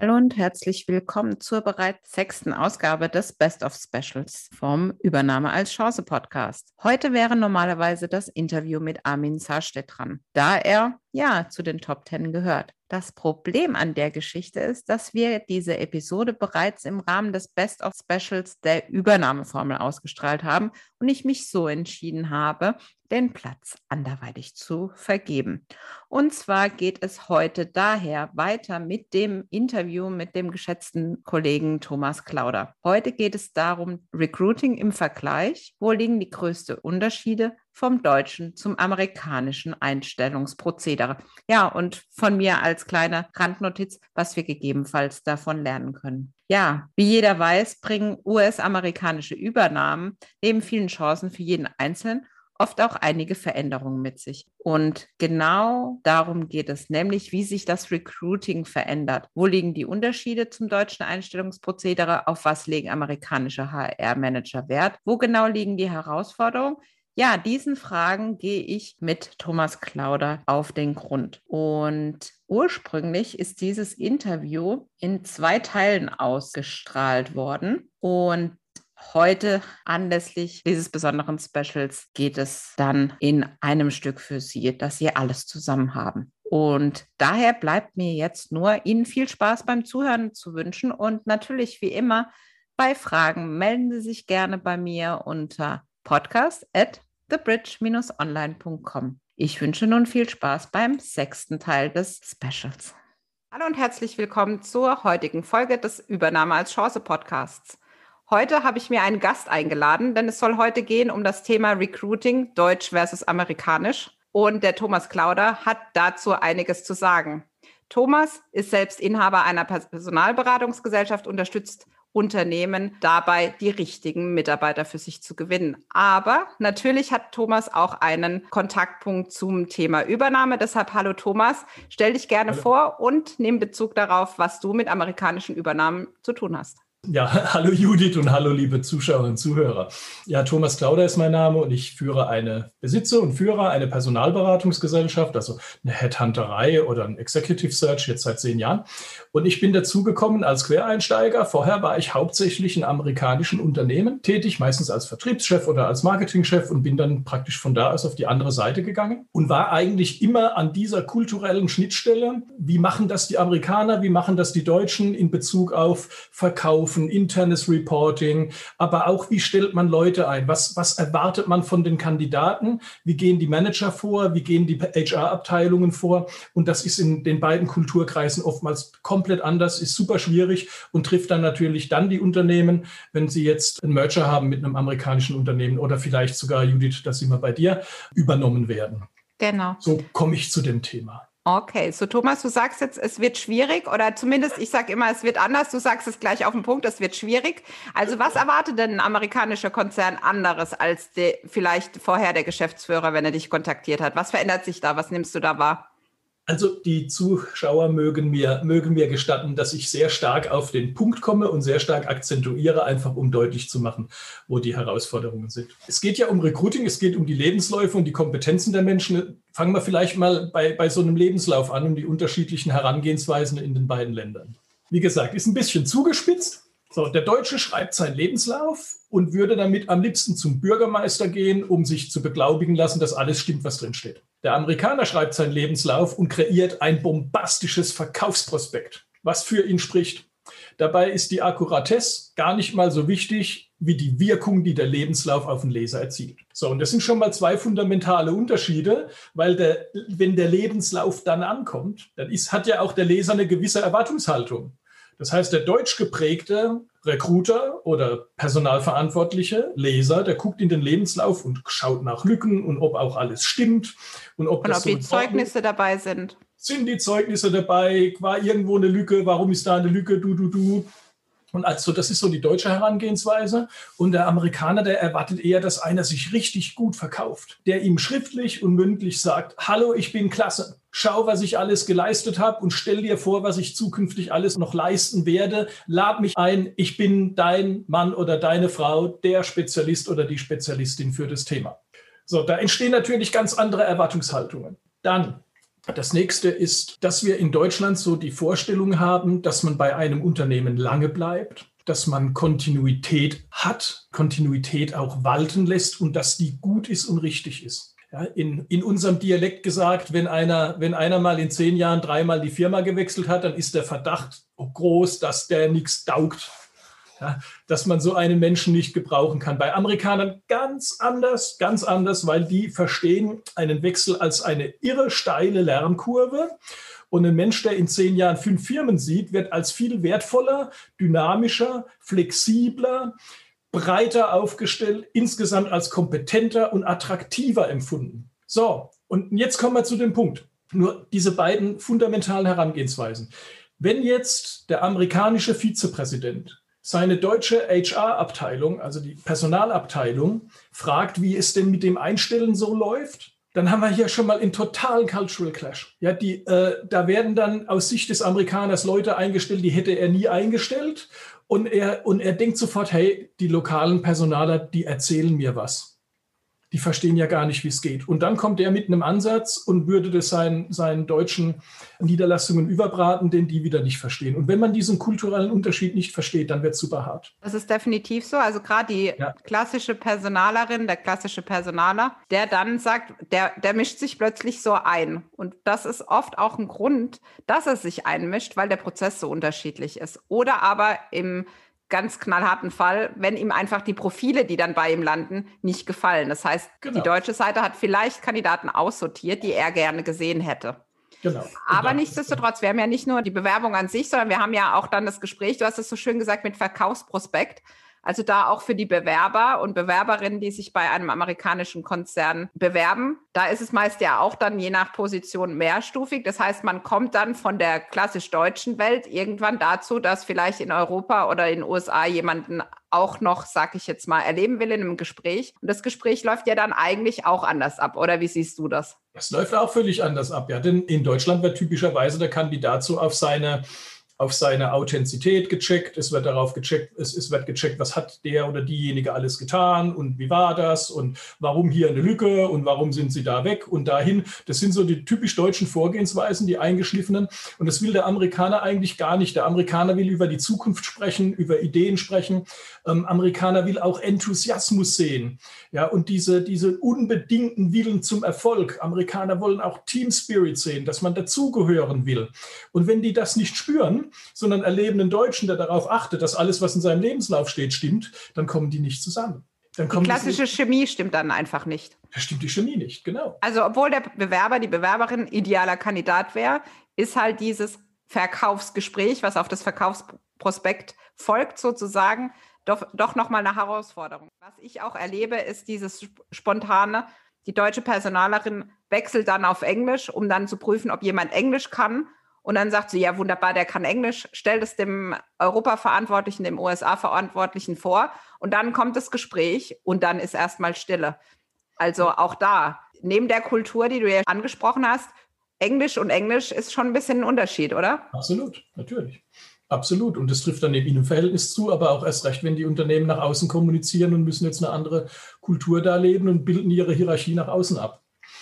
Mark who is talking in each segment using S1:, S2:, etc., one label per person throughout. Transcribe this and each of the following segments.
S1: Hallo und herzlich willkommen zur bereits sechsten Ausgabe des Best of Specials vom Übernahme als Chance Podcast. Heute wäre normalerweise das Interview mit Armin Sarstedt dran, da er ja zu den Top Ten gehört. Das Problem an der Geschichte ist, dass wir diese Episode bereits im Rahmen des Best of Specials der Übernahmeformel ausgestrahlt haben und ich mich so entschieden habe, den Platz anderweitig zu vergeben. Und zwar geht es heute daher weiter mit dem Interview mit dem geschätzten Kollegen Thomas Klauder. Heute geht es darum, Recruiting im Vergleich. Wo liegen die größten Unterschiede? Vom deutschen zum amerikanischen Einstellungsprozedere. Ja, und von mir als kleine Randnotiz, was wir gegebenenfalls davon lernen können. Ja, wie jeder weiß, bringen US-amerikanische Übernahmen neben vielen Chancen für jeden Einzelnen oft auch einige Veränderungen mit sich. Und genau darum geht es, nämlich wie sich das Recruiting verändert. Wo liegen die Unterschiede zum deutschen Einstellungsprozedere? Auf was legen amerikanische HR-Manager Wert? Wo genau liegen die Herausforderungen? Ja, diesen Fragen gehe ich mit Thomas Klauder auf den Grund. Und ursprünglich ist dieses Interview in zwei Teilen ausgestrahlt worden. Und heute anlässlich dieses besonderen Specials geht es dann in einem Stück für Sie, dass Sie alles zusammen haben. Und daher bleibt mir jetzt nur Ihnen viel Spaß beim Zuhören zu wünschen und natürlich wie immer bei Fragen melden Sie sich gerne bei mir unter podcast at thebridge-online.com. Ich wünsche nun viel Spaß beim sechsten Teil des Specials. Hallo und herzlich willkommen zur heutigen Folge des Übernahme als Chance Podcasts. Heute habe ich mir einen Gast eingeladen, denn es soll heute gehen um das Thema Recruiting, Deutsch versus Amerikanisch. Und der Thomas Klauder hat dazu einiges zu sagen. Thomas ist selbst Inhaber einer Personalberatungsgesellschaft, unterstützt Unternehmen dabei, die richtigen Mitarbeiter für sich zu gewinnen. Aber natürlich hat Thomas auch einen Kontaktpunkt zum Thema Übernahme. Deshalb, hallo Thomas, stell dich gerne hallo. vor und nimm Bezug darauf, was du mit amerikanischen Übernahmen zu tun hast.
S2: Ja, hallo Judith und hallo liebe Zuschauerinnen und Zuhörer. Ja, Thomas Klauder ist mein Name und ich führe eine, besitze und führe eine Personalberatungsgesellschaft, also eine Headhunterei oder ein Executive Search jetzt seit zehn Jahren. Und ich bin dazugekommen als Quereinsteiger. Vorher war ich hauptsächlich in amerikanischen Unternehmen tätig, meistens als Vertriebschef oder als Marketingchef und bin dann praktisch von da aus auf die andere Seite gegangen und war eigentlich immer an dieser kulturellen Schnittstelle. Wie machen das die Amerikaner? Wie machen das die Deutschen in Bezug auf Verkauf? Abrufen, internes Reporting, aber auch, wie stellt man Leute ein? Was, was erwartet man von den Kandidaten? Wie gehen die Manager vor? Wie gehen die HR-Abteilungen vor? Und das ist in den beiden Kulturkreisen oftmals komplett anders, ist super schwierig und trifft dann natürlich dann die Unternehmen, wenn sie jetzt einen Merger haben mit einem amerikanischen Unternehmen oder vielleicht sogar, Judith, dass sie mal bei dir übernommen werden.
S1: Genau.
S2: So komme ich zu dem Thema.
S1: Okay, so Thomas, du sagst jetzt, es wird schwierig oder zumindest, ich sage immer, es wird anders. Du sagst es gleich auf den Punkt, es wird schwierig. Also was erwartet denn ein amerikanischer Konzern anderes als die, vielleicht vorher der Geschäftsführer, wenn er dich kontaktiert hat? Was verändert sich da? Was nimmst du da wahr?
S2: Also die Zuschauer mögen mir, mögen mir gestatten, dass ich sehr stark auf den Punkt komme und sehr stark akzentuiere, einfach um deutlich zu machen, wo die Herausforderungen sind. Es geht ja um Recruiting, es geht um die Lebensläufe und die Kompetenzen der Menschen. Fangen wir vielleicht mal bei, bei so einem Lebenslauf an und die unterschiedlichen Herangehensweisen in den beiden Ländern. Wie gesagt, ist ein bisschen zugespitzt. So, der Deutsche schreibt seinen Lebenslauf und würde damit am liebsten zum Bürgermeister gehen, um sich zu beglaubigen lassen, dass alles stimmt, was drin steht. Der Amerikaner schreibt seinen Lebenslauf und kreiert ein bombastisches Verkaufsprospekt, was für ihn spricht. Dabei ist die Akkuratesse gar nicht mal so wichtig wie die Wirkung, die der Lebenslauf auf den Leser erzielt. So, und das sind schon mal zwei fundamentale Unterschiede, weil der, wenn der Lebenslauf dann ankommt, dann ist, hat ja auch der Leser eine gewisse Erwartungshaltung. Das heißt, der deutsch geprägte Recruiter oder Personalverantwortliche, Leser, der guckt in den Lebenslauf und schaut nach Lücken und ob auch alles stimmt
S1: und ob, und ob so die Zeugnisse dabei sind.
S2: Sind die Zeugnisse dabei? War irgendwo eine Lücke? Warum ist da eine Lücke? Du, du, du. Und also das ist so die deutsche Herangehensweise. Und der Amerikaner, der erwartet eher, dass einer sich richtig gut verkauft, der ihm schriftlich und mündlich sagt, hallo, ich bin klasse. Schau, was ich alles geleistet habe und stell dir vor, was ich zukünftig alles noch leisten werde. Lad mich ein, ich bin dein Mann oder deine Frau, der Spezialist oder die Spezialistin für das Thema. So, da entstehen natürlich ganz andere Erwartungshaltungen. Dann das nächste ist, dass wir in Deutschland so die Vorstellung haben, dass man bei einem Unternehmen lange bleibt, dass man Kontinuität hat, Kontinuität auch walten lässt und dass die gut ist und richtig ist. Ja, in, in unserem Dialekt gesagt, wenn einer, wenn einer mal in zehn Jahren dreimal die Firma gewechselt hat, dann ist der Verdacht groß, dass der nichts taugt ja, dass man so einen Menschen nicht gebrauchen kann. Bei Amerikanern ganz anders, ganz anders, weil die verstehen einen Wechsel als eine irre steile Lernkurve. Und ein Mensch, der in zehn Jahren fünf Firmen sieht, wird als viel wertvoller, dynamischer, flexibler, breiter aufgestellt, insgesamt als kompetenter und attraktiver empfunden. So, und jetzt kommen wir zu dem Punkt. Nur diese beiden fundamentalen Herangehensweisen. Wenn jetzt der amerikanische Vizepräsident seine deutsche HR-Abteilung, also die Personalabteilung, fragt, wie es denn mit dem Einstellen so läuft, dann haben wir hier schon mal einen totalen Cultural Clash. Ja, die, äh, da werden dann aus Sicht des Amerikaners Leute eingestellt, die hätte er nie eingestellt. Und er, und er denkt sofort, hey, die lokalen Personaler, die erzählen mir was die verstehen ja gar nicht, wie es geht. Und dann kommt er mit einem Ansatz und würde das seinen, seinen deutschen Niederlassungen überbraten, den die wieder nicht verstehen. Und wenn man diesen kulturellen Unterschied nicht versteht, dann wird es super hart.
S1: Das ist definitiv so. Also gerade die ja. klassische Personalerin, der klassische Personaler, der dann sagt, der, der mischt sich plötzlich so ein. Und das ist oft auch ein Grund, dass er sich einmischt, weil der Prozess so unterschiedlich ist. Oder aber im ganz knallharten Fall, wenn ihm einfach die Profile, die dann bei ihm landen, nicht gefallen. Das heißt, genau. die deutsche Seite hat vielleicht Kandidaten aussortiert, die er gerne gesehen hätte. Genau. Aber nichtsdestotrotz, wir haben ja nicht nur die Bewerbung an sich, sondern wir haben ja auch dann das Gespräch, du hast es so schön gesagt, mit Verkaufsprospekt. Also da auch für die Bewerber und Bewerberinnen, die sich bei einem amerikanischen Konzern bewerben. Da ist es meist ja auch dann je nach Position mehrstufig. Das heißt, man kommt dann von der klassisch deutschen Welt irgendwann dazu, dass vielleicht in Europa oder in den USA jemanden auch noch, sag ich jetzt mal, erleben will in einem Gespräch. Und das Gespräch läuft ja dann eigentlich auch anders ab, oder wie siehst du das?
S2: Das läuft auch völlig anders ab, ja. Denn in Deutschland wird typischerweise der Kandidat so auf seine auf seine Authentizität gecheckt, es wird darauf gecheckt, es, es, wird gecheckt, was hat der oder diejenige alles getan und wie war das und warum hier eine Lücke und warum sind sie da weg und dahin. Das sind so die typisch deutschen Vorgehensweisen, die eingeschliffenen. Und das will der Amerikaner eigentlich gar nicht. Der Amerikaner will über die Zukunft sprechen, über Ideen sprechen. Ähm, Amerikaner will auch Enthusiasmus sehen. Ja, und diese, diese unbedingten Willen zum Erfolg. Amerikaner wollen auch Team Spirit sehen, dass man dazugehören will. Und wenn die das nicht spüren, sondern erleben einen Deutschen, der darauf achtet, dass alles, was in seinem Lebenslauf steht, stimmt, dann kommen die nicht zusammen.
S1: Dann die klassische Chemie stimmt dann einfach nicht.
S2: Da stimmt die Chemie nicht, genau.
S1: Also obwohl der Bewerber, die Bewerberin idealer Kandidat wäre, ist halt dieses Verkaufsgespräch, was auf das Verkaufsprospekt folgt sozusagen, doch, doch nochmal eine Herausforderung. Was ich auch erlebe, ist dieses spontane, die deutsche Personalerin wechselt dann auf Englisch, um dann zu prüfen, ob jemand Englisch kann und dann sagt sie, ja, wunderbar, der kann Englisch, stellt es dem Europa-Verantwortlichen, dem USA-Verantwortlichen vor. Und dann kommt das Gespräch und dann ist erstmal Stille. Also auch da, neben der Kultur, die du ja angesprochen hast, Englisch und Englisch ist schon ein bisschen ein Unterschied, oder?
S2: Absolut, natürlich. Absolut. Und das trifft dann eben ihnen Verhältnis zu, aber auch erst recht, wenn die Unternehmen nach außen kommunizieren und müssen jetzt eine andere Kultur da leben und bilden ihre Hierarchie nach außen ab.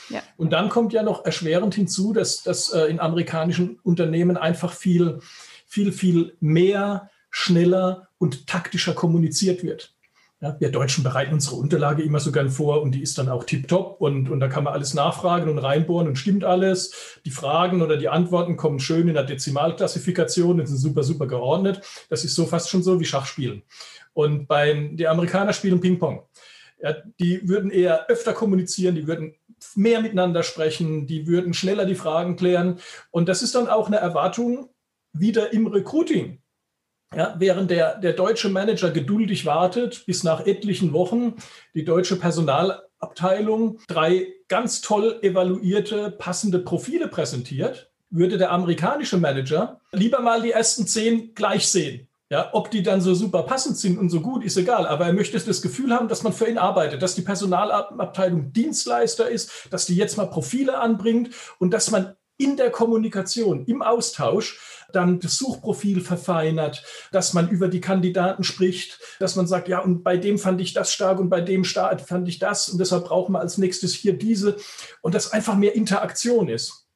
S2: Ja. Und dann kommt ja noch erschwerend hinzu, dass, dass äh, in amerikanischen Unternehmen einfach viel, viel, viel mehr, schneller und taktischer kommuniziert wird. Ja, wir Deutschen bereiten unsere Unterlage immer so gern vor und die ist dann auch tiptop und, und da kann man alles nachfragen und reinbohren und stimmt alles. Die Fragen oder die Antworten kommen schön in der Dezimalklassifikation und sind super, super geordnet. Das ist so fast schon so wie Schachspielen. Und beim, die Amerikaner spielen Ping-Pong. Ja, die würden eher öfter kommunizieren, die würden mehr miteinander sprechen, die würden schneller die Fragen klären. Und das ist dann auch eine Erwartung wieder im Recruiting. Ja, während der, der deutsche Manager geduldig wartet, bis nach etlichen Wochen die deutsche Personalabteilung drei ganz toll evaluierte, passende Profile präsentiert, würde der amerikanische Manager lieber mal die ersten zehn gleich sehen Ja, ob die dann so super passend sind und so gut, ist egal. Aber er möchte das Gefühl haben, dass man für ihn arbeitet, dass die Personalabteilung Dienstleister ist, dass die jetzt mal Profile anbringt und dass man in der Kommunikation, im Austausch dann das Suchprofil verfeinert, dass man über die Kandidaten spricht, dass man sagt, ja, und bei dem fand ich das stark und bei dem stark fand ich das und deshalb brauchen wir als nächstes hier diese und das einfach mehr Interaktion ist.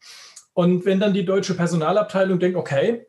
S2: Und wenn dann die deutsche Personalabteilung denkt, okay,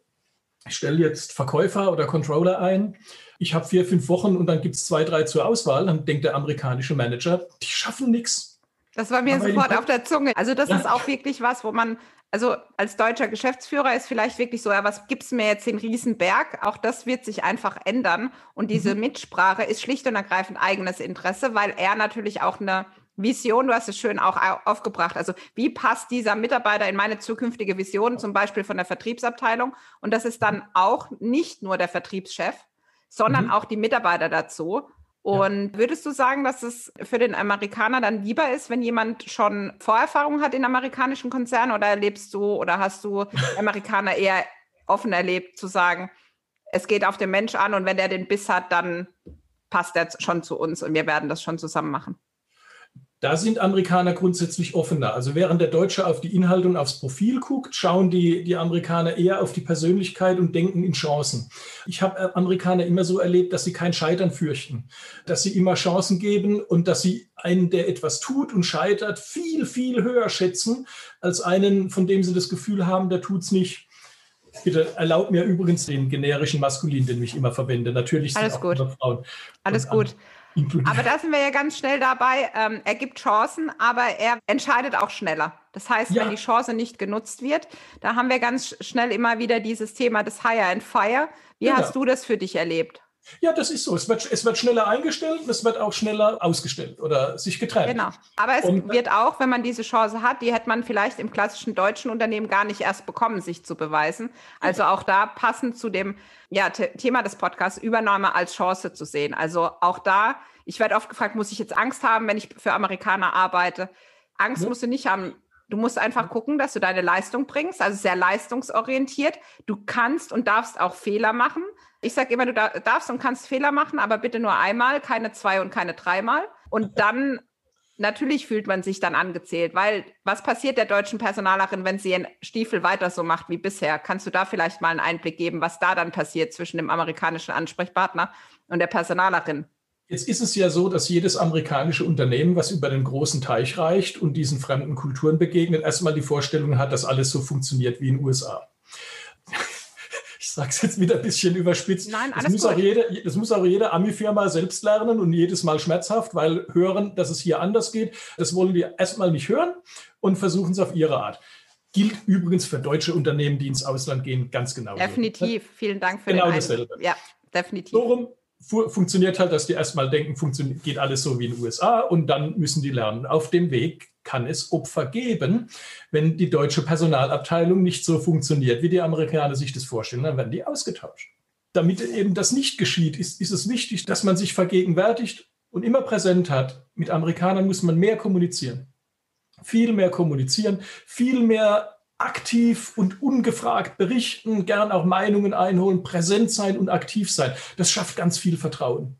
S2: ich stelle jetzt Verkäufer oder Controller ein, ich habe vier, fünf Wochen und dann gibt es zwei, drei zur Auswahl, dann denkt der amerikanische Manager, die schaffen nichts.
S1: Das war mir Aber sofort auf der Zunge. Also das ja. ist auch wirklich was, wo man, also als deutscher Geschäftsführer ist vielleicht wirklich so, ja, was gibt's mir jetzt den Riesenberg? Auch das wird sich einfach ändern. Und diese mhm. Mitsprache ist schlicht und ergreifend eigenes Interesse, weil er natürlich auch eine Vision, du hast es schön auch aufgebracht. Also wie passt dieser Mitarbeiter in meine zukünftige Vision, zum Beispiel von der Vertriebsabteilung? Und das ist dann auch nicht nur der Vertriebschef, sondern mhm. auch die Mitarbeiter dazu. Und ja. würdest du sagen, dass es für den Amerikaner dann lieber ist, wenn jemand schon Vorerfahrung hat in amerikanischen Konzernen oder erlebst du oder hast du Amerikaner eher offen erlebt, zu sagen, es geht auf den Mensch an und wenn der den Biss hat, dann passt er schon zu uns und wir werden das schon zusammen machen?
S2: Da sind Amerikaner grundsätzlich offener. Also während der Deutsche auf die Inhalte und aufs Profil guckt, schauen die, die Amerikaner eher auf die Persönlichkeit und denken in Chancen. Ich habe äh, Amerikaner immer so erlebt, dass sie kein Scheitern fürchten, dass sie immer Chancen geben und dass sie einen, der etwas tut und scheitert, viel, viel höher schätzen als einen, von dem sie das Gefühl haben, der tut es nicht. Bitte erlaubt mir übrigens den generischen Maskulin, den ich immer verwende. Natürlich
S1: sind Alles auch gut. Frauen. Alles gut. Aber da sind wir ja ganz schnell dabei. Ähm, er gibt Chancen, aber er entscheidet auch schneller. Das heißt, ja. wenn die Chance nicht genutzt wird, da haben wir ganz schnell immer wieder dieses Thema des Hire and Fire. Wie ja. hast du das für dich erlebt?
S2: Ja, das ist so. Es wird, es wird schneller eingestellt und es wird auch schneller ausgestellt oder sich getrennt. Genau.
S1: Aber es und, wird auch, wenn man diese Chance hat, die hätte man vielleicht im klassischen deutschen Unternehmen gar nicht erst bekommen, sich zu beweisen. Also auch da passend zu dem ja, Thema des Podcasts, Übernahme als Chance zu sehen. Also auch da, ich werde oft gefragt, muss ich jetzt Angst haben, wenn ich für Amerikaner arbeite? Angst ja. musst du nicht haben. Du musst einfach gucken, dass du deine Leistung bringst, also sehr leistungsorientiert. Du kannst und darfst auch Fehler machen. Ich sage immer, du darfst und kannst Fehler machen, aber bitte nur einmal, keine zwei und keine dreimal. Und dann natürlich fühlt man sich dann angezählt, weil was passiert der deutschen Personalerin, wenn sie ihren Stiefel weiter so macht wie bisher? Kannst du da vielleicht mal einen Einblick geben, was da dann passiert zwischen dem amerikanischen Ansprechpartner und der Personalerin?
S2: Jetzt ist es ja so, dass jedes amerikanische Unternehmen, was über den großen Teich reicht und diesen fremden Kulturen begegnet, erstmal die Vorstellung hat, dass alles so funktioniert wie in den USA. Ich sage es jetzt wieder ein bisschen überspitzt. Nein, alles das, muss gut. Auch jede, das muss auch jede Ami-Firma selbst lernen und jedes Mal schmerzhaft, weil hören, dass es hier anders geht, das wollen die erstmal nicht hören und versuchen es auf ihre Art. Gilt übrigens für deutsche Unternehmen, die ins Ausland gehen, ganz genau.
S1: Definitiv. Vielen Dank für
S2: genau den dasselbe.
S1: Ja, definitiv.
S2: Darum fu funktioniert halt, dass die erstmal denken, geht alles so wie in den USA und dann müssen die lernen. Auf dem Weg kann es Opfer geben, wenn die deutsche Personalabteilung nicht so funktioniert, wie die Amerikaner sich das vorstellen, dann werden die ausgetauscht. Damit eben das nicht geschieht, ist, ist es wichtig, dass man sich vergegenwärtigt und immer präsent hat. Mit Amerikanern muss man mehr kommunizieren. Viel mehr kommunizieren, viel mehr aktiv und ungefragt berichten, gern auch Meinungen einholen, präsent sein und aktiv sein. Das schafft ganz viel Vertrauen.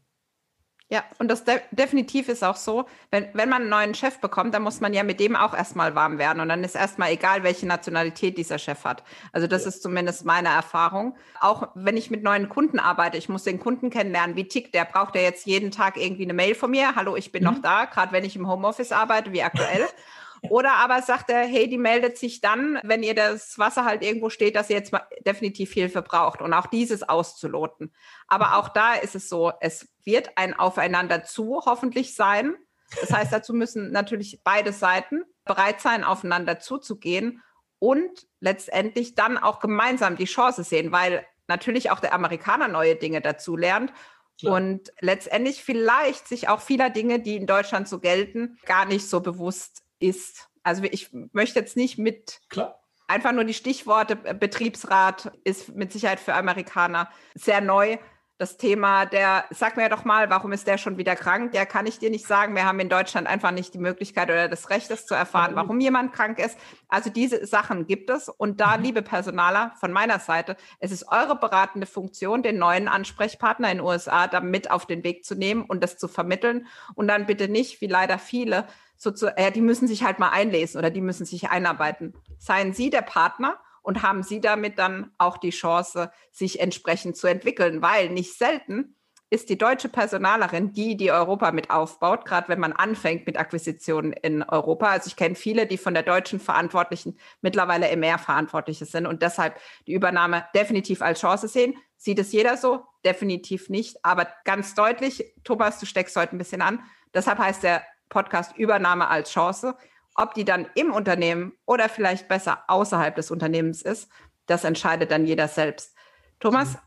S1: Ja, und das de definitiv ist auch so, wenn, wenn man einen neuen Chef bekommt, dann muss man ja mit dem auch erstmal warm werden. Und dann ist erstmal egal, welche Nationalität dieser Chef hat. Also das ja. ist zumindest meine Erfahrung. Auch wenn ich mit neuen Kunden arbeite, ich muss den Kunden kennenlernen. Wie tickt der? Braucht er jetzt jeden Tag irgendwie eine Mail von mir? Hallo, ich bin mhm. noch da, gerade wenn ich im Homeoffice arbeite, wie aktuell. Oder aber sagt er, hey, die meldet sich dann, wenn ihr das Wasser halt irgendwo steht, dass ihr jetzt mal definitiv Hilfe braucht und auch dieses auszuloten. Aber auch da ist es so, es wird ein Aufeinander zu hoffentlich sein. Das heißt, dazu müssen natürlich beide Seiten bereit sein, aufeinander zuzugehen und letztendlich dann auch gemeinsam die Chance sehen, weil natürlich auch der Amerikaner neue Dinge dazu lernt Klar. Und letztendlich vielleicht sich auch vieler Dinge, die in Deutschland so gelten, gar nicht so bewusst ist. Also ich möchte jetzt nicht mit Klar. einfach nur die Stichworte Betriebsrat ist mit Sicherheit für Amerikaner sehr neu. Das Thema der, sag mir doch mal, warum ist der schon wieder krank? Der kann ich dir nicht sagen. Wir haben in Deutschland einfach nicht die Möglichkeit oder das Recht, das zu erfahren, warum jemand krank ist. Also diese Sachen gibt es. Und da, mhm. liebe Personaler, von meiner Seite, es ist eure beratende Funktion, den neuen Ansprechpartner in den USA da mit auf den Weg zu nehmen und das zu vermitteln. Und dann bitte nicht, wie leider viele, so zu, äh, die müssen sich halt mal einlesen oder die müssen sich einarbeiten. Seien Sie der Partner und haben Sie damit dann auch die Chance, sich entsprechend zu entwickeln, weil nicht selten ist die deutsche Personalerin die, die Europa mit aufbaut, gerade wenn man anfängt mit Akquisitionen in Europa. Also ich kenne viele, die von der deutschen Verantwortlichen mittlerweile im Meer Verantwortliche sind und deshalb die Übernahme definitiv als Chance sehen. Sieht es jeder so? Definitiv nicht. Aber ganz deutlich, Thomas, du steckst heute ein bisschen an. Deshalb heißt der Podcast Übernahme als Chance. Ob die dann im Unternehmen oder vielleicht besser außerhalb des Unternehmens ist, das entscheidet dann jeder selbst. Thomas,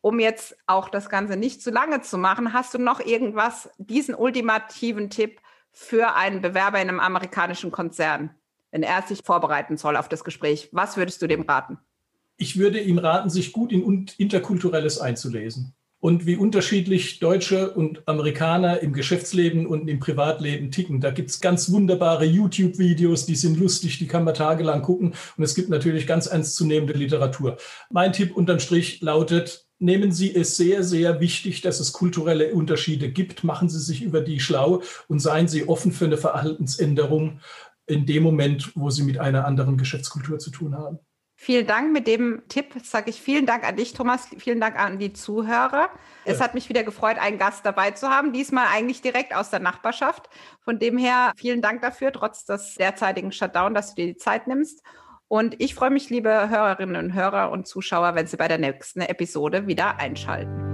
S1: um jetzt auch das Ganze nicht zu lange zu machen, hast du noch irgendwas, diesen ultimativen Tipp für einen Bewerber in einem amerikanischen Konzern, wenn er sich vorbereiten soll auf das Gespräch? Was würdest du dem raten?
S2: Ich würde ihm raten, sich gut in Interkulturelles einzulesen und wie unterschiedlich Deutsche und Amerikaner im Geschäftsleben und im Privatleben ticken. Da gibt es ganz wunderbare YouTube-Videos, die sind lustig, die kann man tagelang gucken. Und es gibt natürlich ganz ernstzunehmende Literatur. Mein Tipp unterm Strich lautet, nehmen Sie es sehr, sehr wichtig, dass es kulturelle Unterschiede gibt. Machen Sie sich über die schlau und seien Sie offen für eine Verhaltensänderung in dem Moment, wo Sie mit einer anderen Geschäftskultur zu tun haben.
S1: Vielen Dank mit dem Tipp, sage ich vielen Dank an dich, Thomas, vielen Dank an die Zuhörer. Es hat mich wieder gefreut, einen Gast dabei zu haben, diesmal eigentlich direkt aus der Nachbarschaft. Von dem her vielen Dank dafür, trotz des derzeitigen Shutdown, dass du dir die Zeit nimmst. Und ich freue mich, liebe Hörerinnen und Hörer und Zuschauer, wenn Sie bei der nächsten Episode wieder einschalten.